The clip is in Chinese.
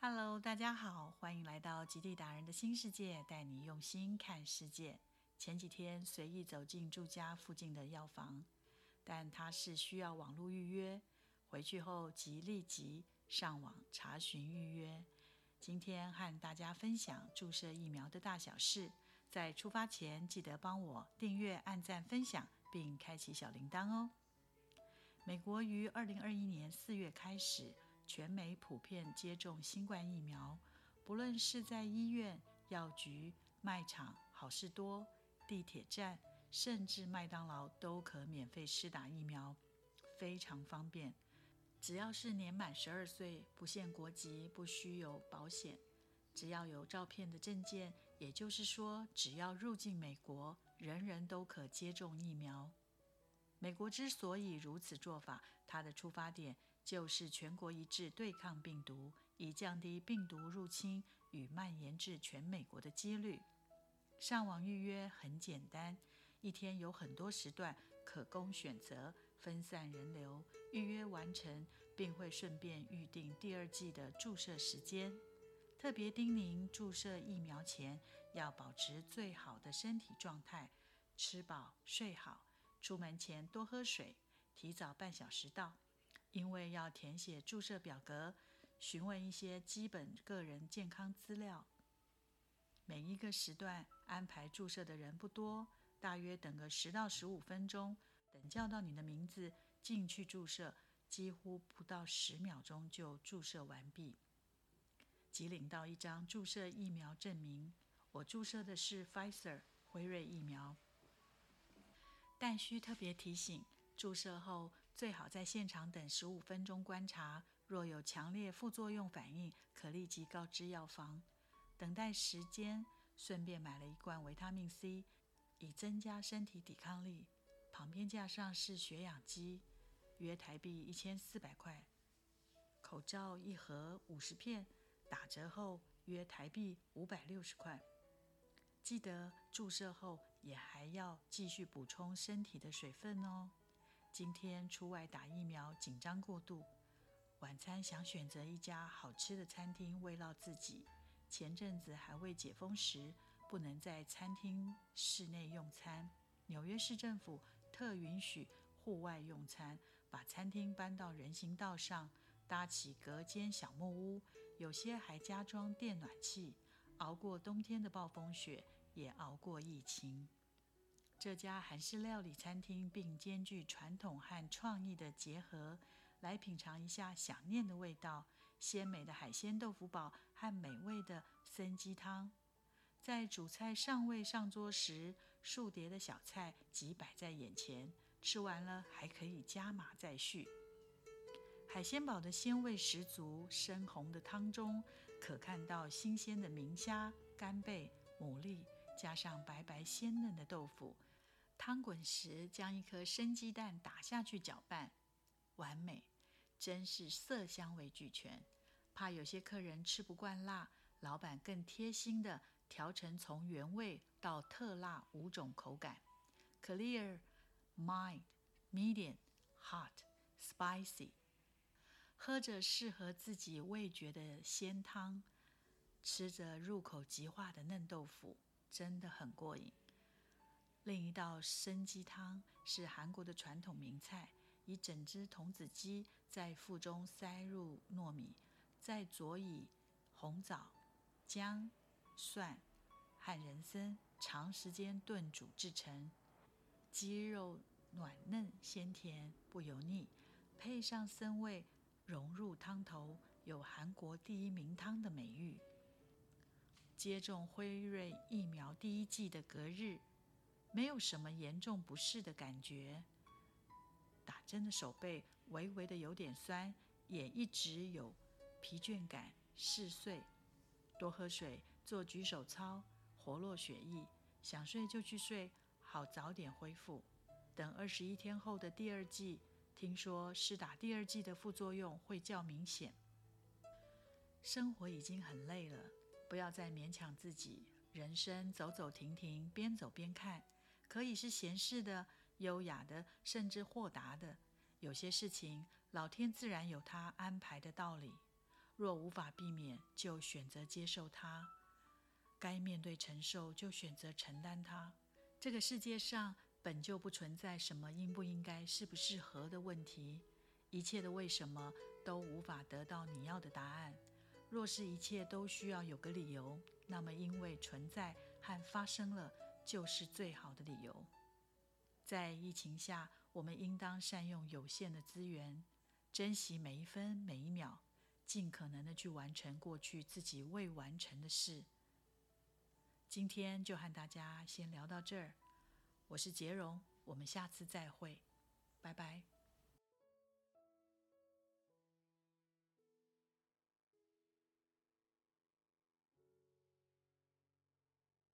Hello，大家好，欢迎来到极地达人的新世界，带你用心看世界。前几天随意走进住家附近的药房，但它是需要网络预约，回去后即立即上网查询预约。今天和大家分享注射疫苗的大小事，在出发前记得帮我订阅、按赞、分享，并开启小铃铛哦。美国于二零二一年四月开始。全美普遍接种新冠疫苗，不论是在医院、药局、卖场、好事多、地铁站，甚至麦当劳，都可免费施打疫苗，非常方便。只要是年满十二岁，不限国籍，不需有保险，只要有照片的证件，也就是说，只要入境美国，人人都可接种疫苗。美国之所以如此做法，它的出发点就是全国一致对抗病毒，以降低病毒入侵与蔓延至全美国的几率。上网预约很简单，一天有很多时段可供选择，分散人流。预约完成，并会顺便预定第二季的注射时间。特别叮咛：注射疫苗前要保持最好的身体状态，吃饱睡好。出门前多喝水，提早半小时到，因为要填写注射表格，询问一些基本个人健康资料。每一个时段安排注射的人不多，大约等个十到十五分钟，等叫到你的名字进去注射，几乎不到十秒钟就注射完毕。即领到一张注射疫苗证明，我注射的是 Pfizer 辉瑞疫苗。但需特别提醒，注射后最好在现场等十五分钟观察，若有强烈副作用反应，可立即告知药房。等待时间，顺便买了一罐维他命 C，以增加身体抵抗力。旁边架上是血氧机，约台币一千四百块。口罩一盒五十片，打折后约台币五百六十块。记得注射后也还要继续补充身体的水分哦。今天出外打疫苗，紧张过度。晚餐想选择一家好吃的餐厅慰劳自己。前阵子还未解封时，不能在餐厅室内用餐。纽约市政府特允许户外用餐，把餐厅搬到人行道上，搭起隔间小木屋，有些还加装电暖气。熬过冬天的暴风雪，也熬过疫情。这家韩式料理餐厅并兼具传统和创意的结合，来品尝一下想念的味道：鲜美的海鲜豆腐煲和美味的参鸡汤。在主菜尚未上桌时，数碟的小菜即摆在眼前，吃完了还可以加码再续。海鲜煲的鲜味十足，深红的汤中可看到新鲜的明虾、干贝、牡蛎，加上白白鲜嫩的豆腐。汤滚时，将一颗生鸡蛋打下去搅拌，完美，真是色香味俱全。怕有些客人吃不惯辣，老板更贴心的调成从原味到特辣五种口感：clear、mild、medium、hot、spicy。喝着适合自己味觉的鲜汤，吃着入口即化的嫩豆腐，真的很过瘾。另一道参鸡汤是韩国的传统名菜，以整只童子鸡在腹中塞入糯米，再佐以红枣、姜、蒜和人参，长时间炖煮制成。鸡肉软嫩鲜甜，不油腻，配上参味。融入汤头，有韩国第一名汤的美誉。接种辉瑞疫苗第一剂的隔日，没有什么严重不适的感觉。打针的手背微微的有点酸，也一直有疲倦感、嗜睡。多喝水，做举手操，活络血液。想睡就去睡，好早点恢复。等二十一天后的第二剂。听说施打第二剂的副作用会较明显。生活已经很累了，不要再勉强自己。人生走走停停，边走边看，可以是闲适的、优雅的，甚至豁达的。有些事情，老天自然有他安排的道理。若无法避免，就选择接受它；该面对承受，就选择承担它。这个世界上本就不存在什么应不应该、适不适合的问题，一切的为什么都无法得到你要的答案。若是一切都需要有个理由，那么因为存在和发生了，就是最好的理由。在疫情下，我们应当善用有限的资源，珍惜每一分每一秒，尽可能的去完成过去自己未完成的事。今天就和大家先聊到这儿，我是杰荣，我们下次再会，拜拜。